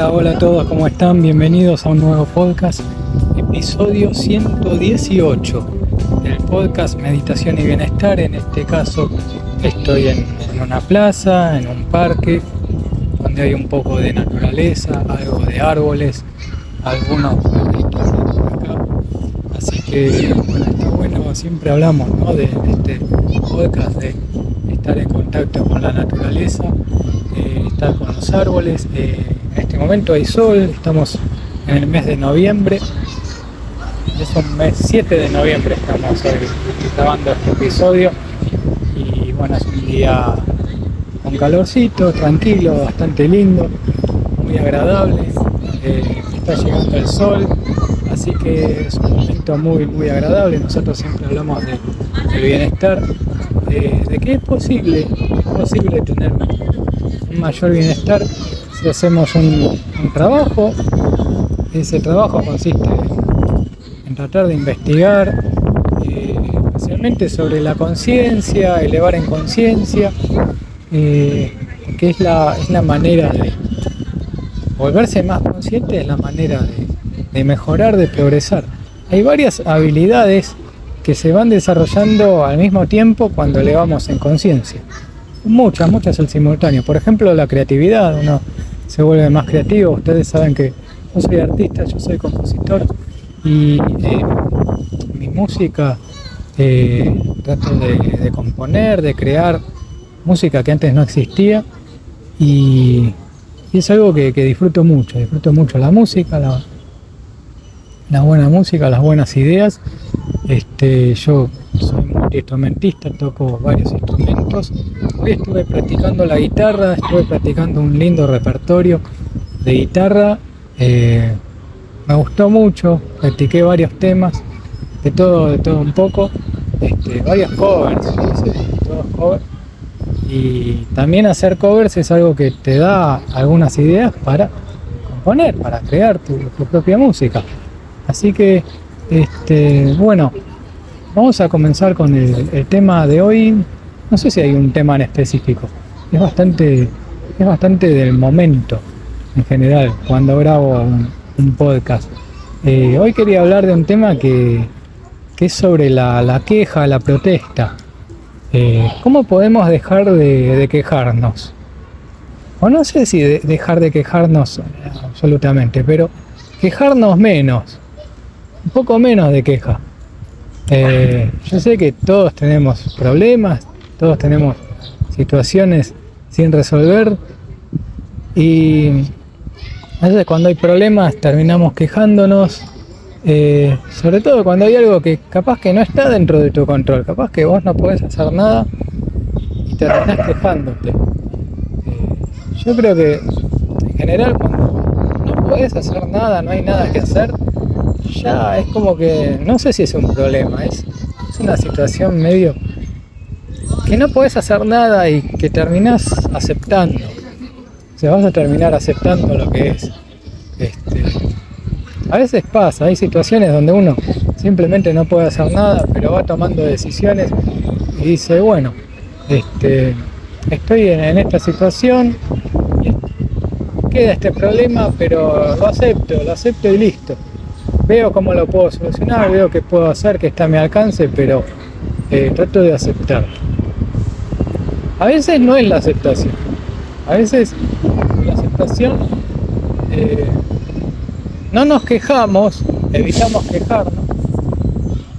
Hola, hola a todos, ¿cómo están? Bienvenidos a un nuevo podcast, episodio 118 del podcast Meditación y Bienestar. En este caso estoy en, una plaza, en un parque, donde hay un poco de naturaleza, algo de árboles, algunos acá. Así que bueno, está bueno, siempre hablamos ¿no? de, este podcast de estar en contacto con la naturaleza, eh, estar con los árboles. Eh, momento hay sol, estamos en el mes de noviembre. Es un mes 7 de noviembre, estamos hoy grabando este episodio. Y bueno, es un día con calorcito, tranquilo, bastante lindo, muy agradable. Eh, está llegando el sol, así que es un momento muy, muy agradable. Nosotros siempre hablamos de, bienestar, de, que es posible, es posible tener un mayor bienestar hacemos un, trabajo, ese trabajo consiste en, tratar de investigar eh, especialmente sobre la conciencia, elevar en conciencia, eh, que es la, es la manera de volverse más consciente, es la manera de, de mejorar, de progresar. Hay varias habilidades que se van desarrollando al mismo tiempo cuando elevamos en conciencia. Muchas, muchas al simultáneo. Por ejemplo, la creatividad. Uno se vuelve más creativo. Ustedes saben que yo soy artista, yo soy compositor y eh, mi música eh, trato de, componer, de crear música que antes no existía y, es algo que, disfruto mucho, disfruto mucho la música, la, buena música, las buenas ideas. Este, yo soy multiinstrumentista, toco varios instrumentos. Hoy estuve practicando la guitarra, estuve practicando un lindo repertorio de guitarra. Eh, me gustó mucho, practiqué varios temas, de todo, de todo un poco, este, varios covers, todos covers. Y también hacer covers es algo que te da algunas ideas para componer, para crear tu, propia música. Así que, este, bueno, Vamos a comenzar con el, tema de hoy. No sé si hay un tema en específico. Es bastante, es bastante del momento en general cuando grabo un, podcast. Eh, hoy quería hablar de un tema que, es sobre la, queja, la protesta. Eh, ¿Cómo podemos dejar de, quejarnos? O no sé si dejar de quejarnos absolutamente, pero quejarnos menos, un poco menos de queja. Eh, yo sé que todos tenemos problemas, todos tenemos situaciones sin resolver y a veces cuando hay problemas terminamos quejándonos, eh, sobre todo cuando hay algo que capaz que no está dentro de tu control, capaz que vos no podés hacer nada y terminás quejándote. Eh, yo creo que en general cuando no podés hacer nada, no hay nada que hacer, ya es como que, no sé si es un problema, es, una situación medio que no puedes hacer nada y que terminas aceptando. O sea, vas a terminar aceptando lo que es. Este, a veces pasa, hay situaciones donde uno simplemente no puede hacer nada, pero va tomando decisiones y dice, bueno, este, estoy en, esta situación, queda este problema, pero lo acepto, lo acepto y listo veo cómo lo puedo solucionar, veo qué puedo hacer, que está a mi alcance, pero eh, trato de aceptar. A veces no es la aceptación, a veces la aceptación eh, no nos quejamos, evitamos quejarnos.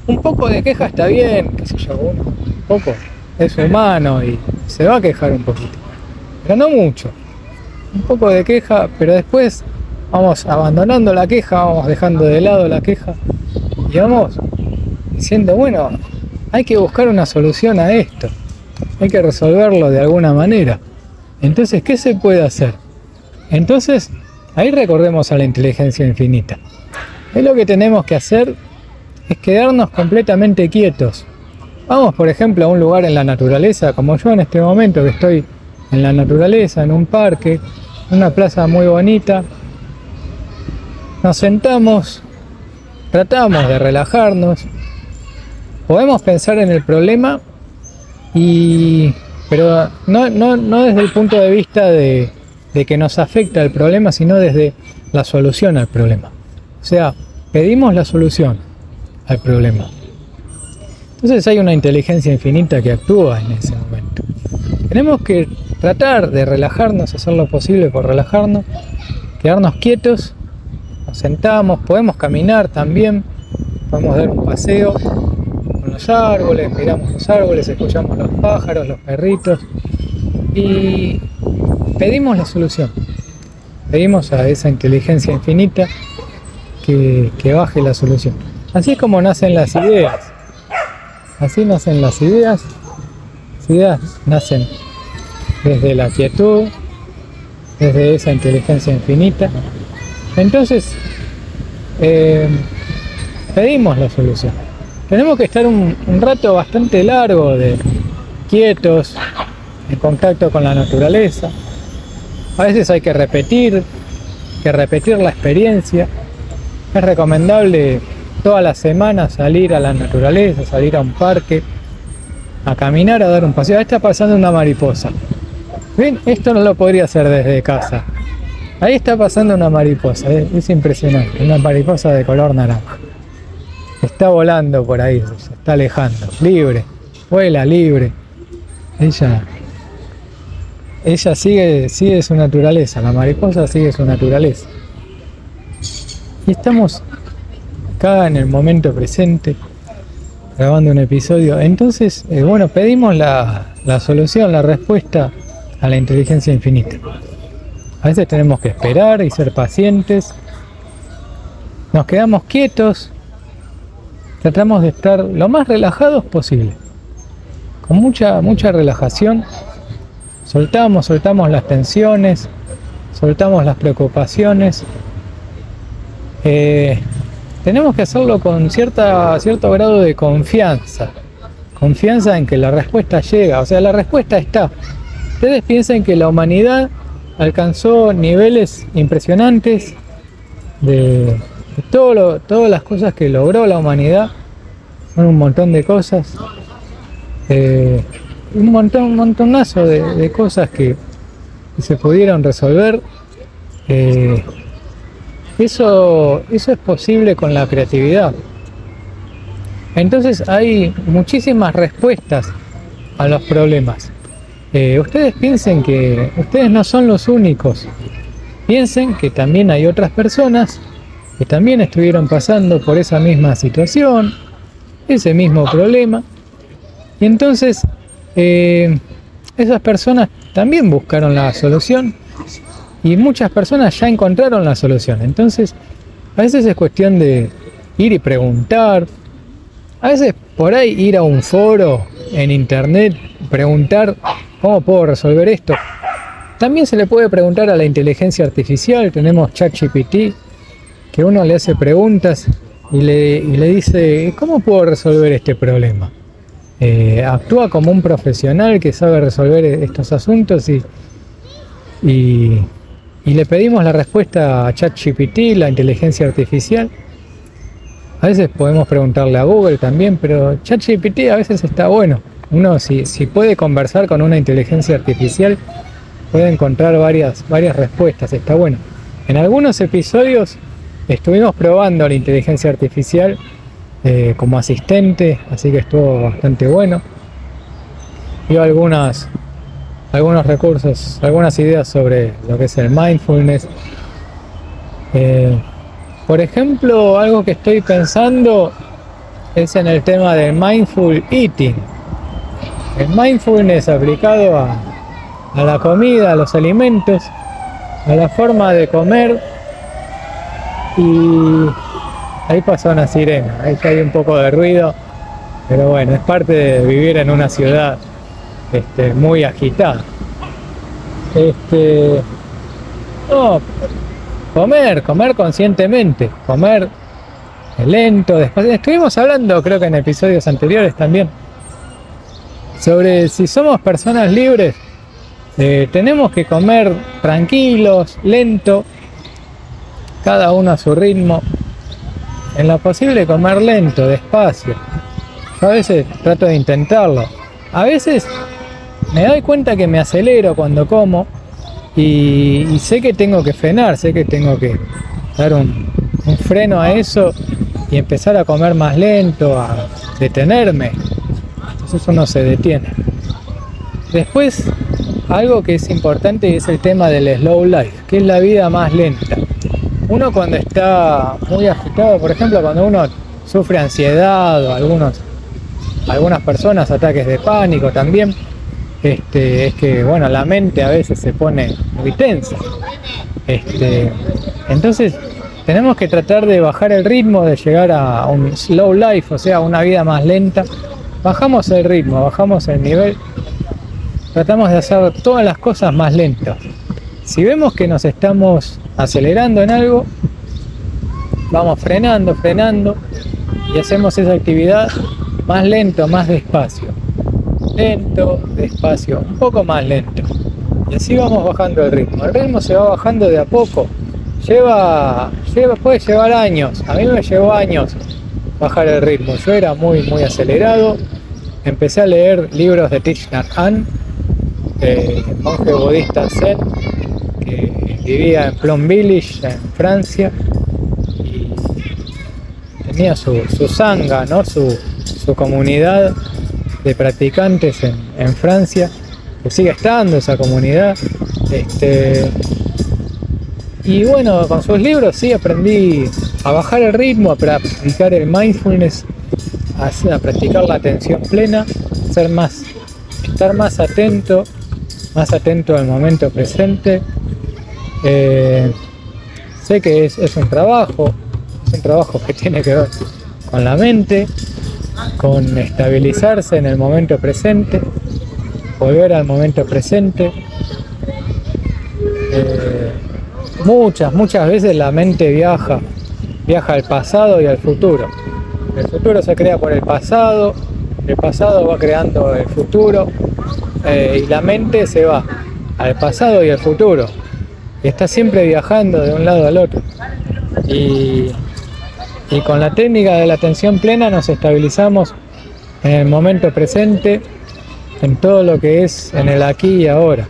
Un poco de queja está bien, qué sé yo, un poco, es humano y se va a quejar un poquito, pero no mucho. Un poco de queja, pero después vamos abandonando la queja, vamos dejando de lado la queja y vamos diciendo, bueno, hay que buscar una solución a esto, hay que resolverlo de alguna manera. Entonces, ¿qué se puede hacer? Entonces, ahí recordemos a la inteligencia infinita. Es lo que tenemos que hacer es quedarnos completamente quietos. Vamos, por ejemplo, a un lugar en la naturaleza, como yo en este momento que estoy en la naturaleza, en un parque, una plaza muy bonita, nos sentamos, tratamos de relajarnos, podemos pensar en el problema y pero no, no, no desde el punto de vista de, de que nos afecta el problema, sino desde la solución al problema. O sea, pedimos la solución al problema. Entonces hay una inteligencia infinita que actúa en ese momento. Tenemos que tratar de relajarnos, hacer lo posible por relajarnos, quedarnos quietos, nos sentamos, podemos caminar también, podemos dar un paseo los árboles, miramos los árboles, escuchamos los pájaros, los perritos y pedimos la solución. Pedimos a esa inteligencia infinita que, baje la solución. Así es como nacen las ideas. Así nacen las ideas. Las ideas nacen desde la quietud, desde esa inteligencia infinita. Entonces, eh, pedimos la solución. Tenemos que estar un, rato bastante largo de quietos, en contacto con la naturaleza. A veces hay que repetir, que repetir la experiencia. Es recomendable todas las semanas salir a la naturaleza, salir a un parque, a caminar, a dar un paseo. Ahí está pasando una mariposa. ¿Ven? Esto no lo podría hacer desde casa. Ahí está pasando una mariposa, es, impresionante, una mariposa de color naranja. Está volando por ahí, se está alejando, libre, vuela libre. Ella, ella sigue, sigue su naturaleza, la mariposa sigue su naturaleza. Y estamos acá en el momento presente, grabando un episodio. Entonces, eh, bueno, pedimos la, la solución, la respuesta a la inteligencia infinita. A veces tenemos que esperar y ser pacientes. Nos quedamos quietos. Tratamos de estar lo más relajados posible. Con mucha, mucha relajación. Soltamos, soltamos las tensiones. Soltamos las preocupaciones. Eh, tenemos que hacerlo con cierta, cierto grado de confianza. Confianza en que la respuesta llega. O sea, la respuesta está. Ustedes piensan que la humanidad alcanzó niveles impresionantes de, todo todas las cosas que logró la humanidad. Son un montón de cosas. Eh, un montón, un montonazo de, cosas que, se pudieron resolver. Eh, eso, eso es posible con la creatividad. Entonces hay muchísimas respuestas a los problemas. Eh, ustedes piensen que ustedes no son los únicos. Piensen que también hay otras personas que también estuvieron pasando por esa misma situación, ese mismo problema. Y entonces eh, esas personas también buscaron la solución y muchas personas ya encontraron la solución. Entonces, a veces es cuestión de ir y preguntar. A veces por ahí ir a un foro en internet, preguntar ¿Cómo puedo resolver esto? También se le puede preguntar a la inteligencia artificial, tenemos ChatGPT, que uno le hace preguntas y le, dice, ¿cómo puedo resolver este problema? Eh, actúa como un profesional que sabe resolver estos asuntos y, y, y le pedimos la respuesta a ChatGPT, la inteligencia artificial. A veces podemos preguntarle a Google también, pero ChatGPT a veces está bueno uno si, si puede conversar con una inteligencia artificial, puede encontrar varias, varias respuestas, está bueno. En algunos episodios estuvimos probando la inteligencia artificial eh, como asistente, así que estuvo bastante bueno. Dio algunas, algunos recursos, algunas ideas sobre lo que es el mindfulness. Eh, por ejemplo, algo que estoy pensando es en el tema del mindful eating el mindfulness aplicado a, la comida, a los alimentos, a la forma de comer. Y ahí pasa una sirena, ahí hay un poco de ruido, pero bueno, es parte de vivir en una ciudad este, muy agitada. Este, comer, comer conscientemente, comer lento, después estuvimos hablando creo que en episodios anteriores también sobre si somos personas libres, eh, tenemos que comer tranquilos, lento, cada uno a su ritmo. En lo posible comer lento, despacio. Yo a veces trato de intentarlo. A veces me doy cuenta que me acelero cuando como y, sé que tengo que frenar, sé que tengo que dar un, freno a eso y empezar a comer más lento, a detenerme. Entonces uno se detiene. Después, algo que es importante es el tema del slow life, que es la vida más lenta. Uno cuando está muy agitado, por ejemplo, cuando uno sufre ansiedad o algunos, algunas personas ataques de pánico también, este, es que bueno, la mente a veces se pone muy tensa. Este, entonces tenemos que tratar de bajar el ritmo, de llegar a un slow life, o sea, una vida más lenta. Bajamos el ritmo, bajamos el nivel, tratamos de hacer todas las cosas más lentas. Si vemos que nos estamos acelerando en algo, vamos frenando, frenando y hacemos esa actividad más lento, más despacio lento, despacio, un poco más lento. Y así vamos bajando el ritmo. El ritmo se va bajando de a poco. Lleva, puede llevar años. A mí me llevó años bajar el ritmo. Yo era muy, muy acelerado. Empecé a leer libros de Thich Nhat monje budista zen, que vivía en Plum Village, en Francia, y tenía su, su sanga, ¿no? su, su comunidad de practicantes en, Francia, que sigue estando esa comunidad. Este, y bueno, con sus libros sí aprendí a bajar el ritmo, a practicar el mindfulness, a, practicar la atención plena, ser más, estar más atento, más atento al momento presente. Eh, sé que es, un trabajo, un trabajo que tiene que ver con la mente, con estabilizarse en el momento presente, volver al momento presente. Eh, muchas, muchas veces la mente viaja, viaja al pasado y al futuro. El futuro se crea por el pasado, el pasado va creando el futuro eh, y la mente se va al pasado y al futuro. Está siempre viajando de un lado al otro. Y y con la técnica de la atención plena nos estabilizamos en el momento presente, en todo lo que es en el aquí y ahora.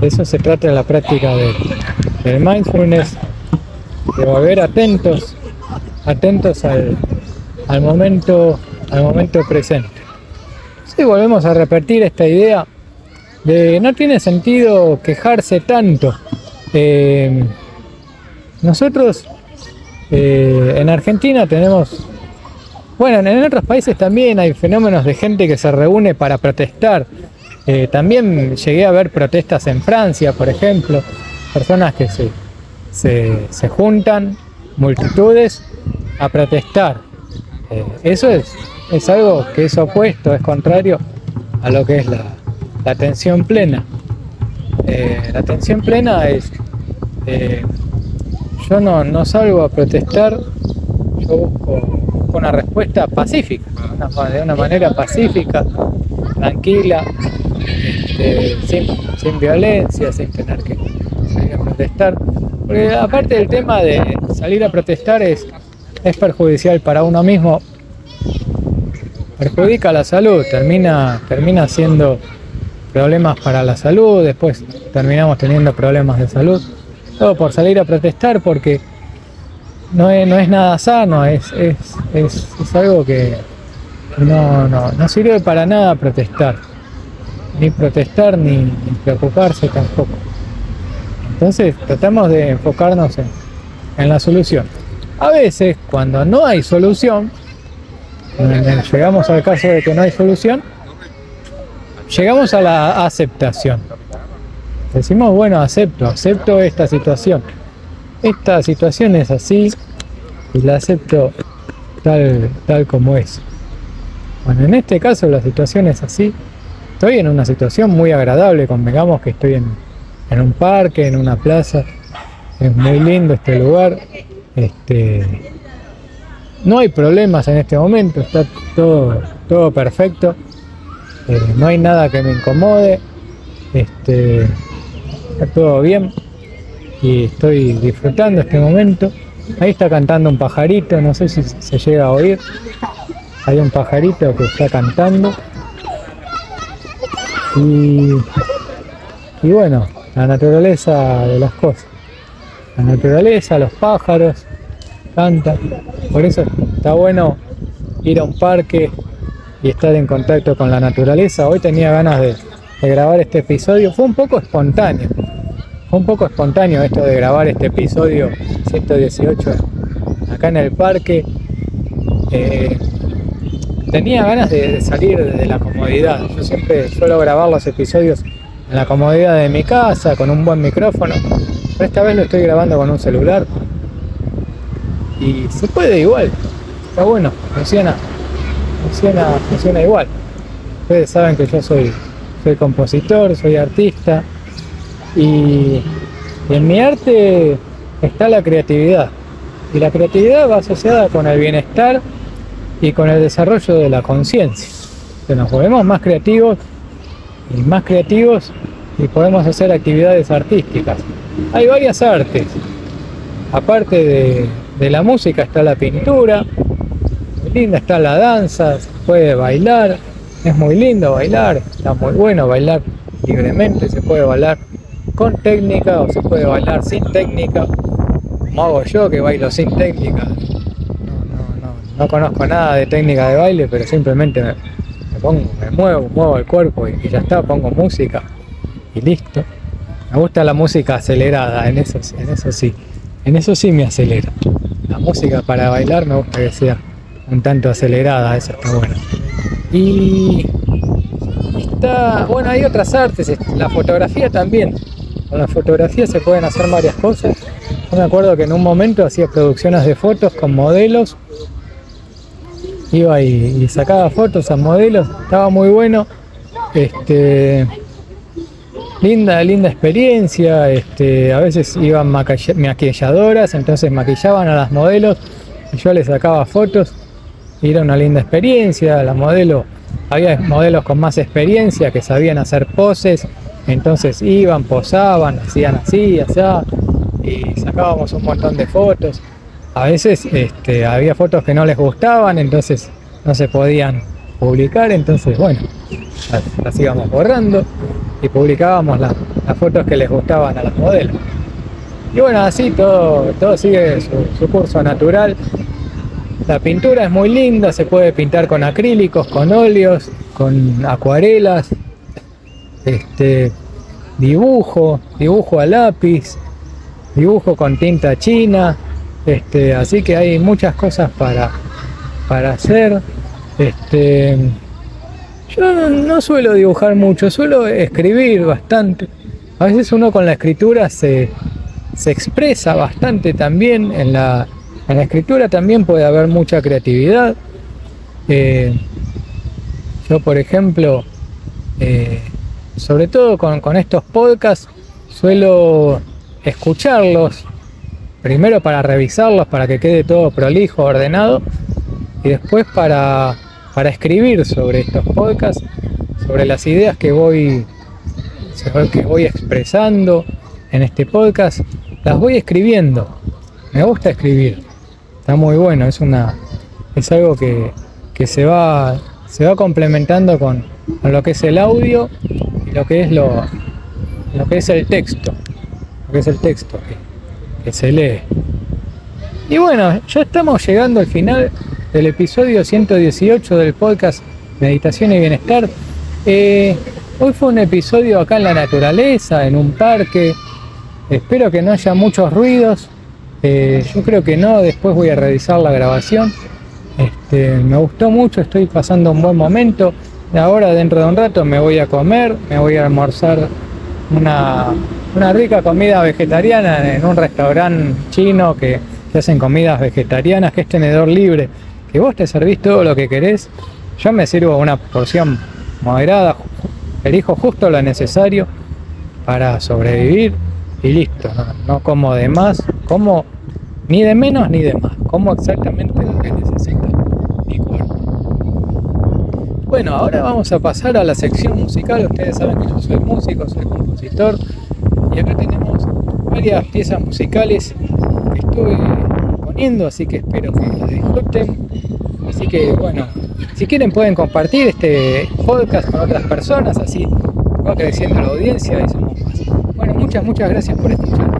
De eso se trata la práctica del, mindfulness, de volver atentos, atentos al, momento, al momento presente. Si volvemos a repetir esta idea de no tiene sentido quejarse tanto. Eh, nosotros eh, en Argentina tenemos, bueno, en otros países también hay fenómenos de gente que se reúne para protestar. Eh, también llegué a ver protestas en Francia, por ejemplo, personas que se, se, juntan, multitudes, a protestar. Eso es, es algo que es opuesto, es contrario a lo que es la, la atención plena. La atención plena es yo no, salgo a protestar, yo busco, una respuesta pacífica, de una manera pacífica, tranquila, este, sin, violencia, sin tener que salir a protestar. Porque aparte del tema de salir a protestar es, es perjudicial para uno mismo, perjudica la salud, termina, termina siendo problemas para la salud, después terminamos teniendo problemas de salud todo por salir a protestar porque no es, no es nada sano, es, es, algo que no, no, sirve para nada protestar, ni protestar ni, preocuparse tampoco. Entonces tratamos de enfocarnos en, en la solución. A veces cuando no hay solución, llegamos al caso de que no hay solución, llegamos a la aceptación. Decimos, bueno, acepto, acepto esta situación. Esta situación es así y la acepto tal, tal como es. Bueno, en este caso la situación es así. Estoy en una situación muy agradable, convengamos que estoy en, en un parque, en una plaza. Es muy lindo este lugar. Este, no hay problemas en este momento, está todo, todo perfecto. Eh, no hay nada que me incomode. Este, está todo bien y estoy disfrutando este momento. Ahí está cantando un pajarito, no sé si se llega a oír. Hay un pajarito que está cantando. Y, y bueno, la naturaleza de las cosas. La naturaleza, los pájaros, cantan. Por eso está bueno ir a un parque y estar en contacto con la naturaleza. Hoy tenía ganas de, grabar este episodio. Fue un poco espontáneo. Fue un poco espontáneo esto de grabar este episodio 118 acá en el parque. Eh, tenía ganas de, salir de la comodidad. Yo siempre suelo grabar los episodios en la comodidad de mi casa, con un buen micrófono. Pero esta vez lo estoy grabando con un celular. Y se puede igual. Está bueno, funciona funciona, funciona igual. Ustedes saben que yo soy, soy compositor, soy artista y, en mi arte está la creatividad. Y la creatividad va asociada con el bienestar y con el desarrollo de la conciencia. Que nos volvemos más creativos y más creativos y podemos hacer actividades artísticas. Hay varias artes. Aparte de, de la música está la pintura, linda está la danza, se puede bailar, es muy lindo bailar, está muy bueno bailar libremente, se puede bailar con técnica o se puede bailar sin técnica, como hago yo que bailo sin técnica. No, no, no, no conozco nada de técnica de baile, pero simplemente me, pongo, me muevo, muevo el cuerpo y, ya está, pongo música y listo. Me gusta la música acelerada, en eso, en eso sí, en eso sí me acelera. La música para bailar me gusta que sea un tanto acelerada, eso está bueno. Y está, bueno, hay otras artes, la fotografía también. Con la fotografía se pueden hacer varias cosas. Yo me acuerdo que en un momento hacía producciones de fotos con modelos. Iba y, sacaba fotos a modelos, estaba muy bueno. Este, linda, linda experiencia. Este, a veces iban maquilladoras, entonces maquillaban a las modelos y yo les sacaba fotos era una linda experiencia, la modelo, había modelos con más experiencia que sabían hacer poses, entonces iban, posaban, hacían así, allá, y sacábamos un montón de fotos. A veces este, había fotos que no les gustaban, entonces no se podían publicar, entonces bueno, las, íbamos borrando y publicábamos las fotos que les gustaban a las modelos. Y bueno, así todo, todo sigue su curso natural. La pintura es muy linda, se puede pintar con acrílicos, con óleos, con acuarelas, este, dibujo, dibujo a lápiz, dibujo con tinta china, este, así que hay muchas cosas para, para hacer. Este, yo no, suelo dibujar mucho, suelo escribir bastante. A veces uno con la escritura se, se expresa bastante también en la, en la escritura también puede haber mucha creatividad. Eh, yo, por ejemplo, eh, sobre todo con, estos podcasts, suelo escucharlos, primero para revisarlos, para que quede todo prolijo, ordenado, y después para, para escribir sobre estos podcasts, sobre las ideas que voy, que voy expresando en este podcast, las voy escribiendo. Me gusta escribir muy bueno, es una es algo que, se va se va complementando con, lo que es el audio y lo que es lo, lo que es el texto, lo que es el texto que, se lee. Y bueno, ya estamos llegando al final del episodio 118 del podcast Meditación y Bienestar. Eh, hoy fue un episodio acá en la naturaleza, en un parque. Espero que no haya muchos ruidos. Eh, yo creo que no, después voy a revisar la grabación. Este, me gustó mucho, estoy pasando un buen momento. Ahora dentro de un rato me voy a comer, me voy a almorzar una, rica comida vegetariana en un restaurante chino que, hacen comidas vegetarianas, que es tenedor libre, que vos te servís todo lo que querés. Yo me sirvo una porción moderada, elijo justo lo necesario para sobrevivir y listo, no como de más como ni de menos ni de más, como exactamente lo que necesita mi cuerpo. Bueno, ahora vamos a pasar a la sección musical. Ustedes saben que yo soy músico, soy compositor y acá tenemos varias piezas musicales que estuve poniendo, así que espero que las disfruten. Así que bueno, si quieren pueden compartir este podcast con otras personas, así va creciendo la audiencia y somos más. Bueno, muchas, muchas gracias por escuchar.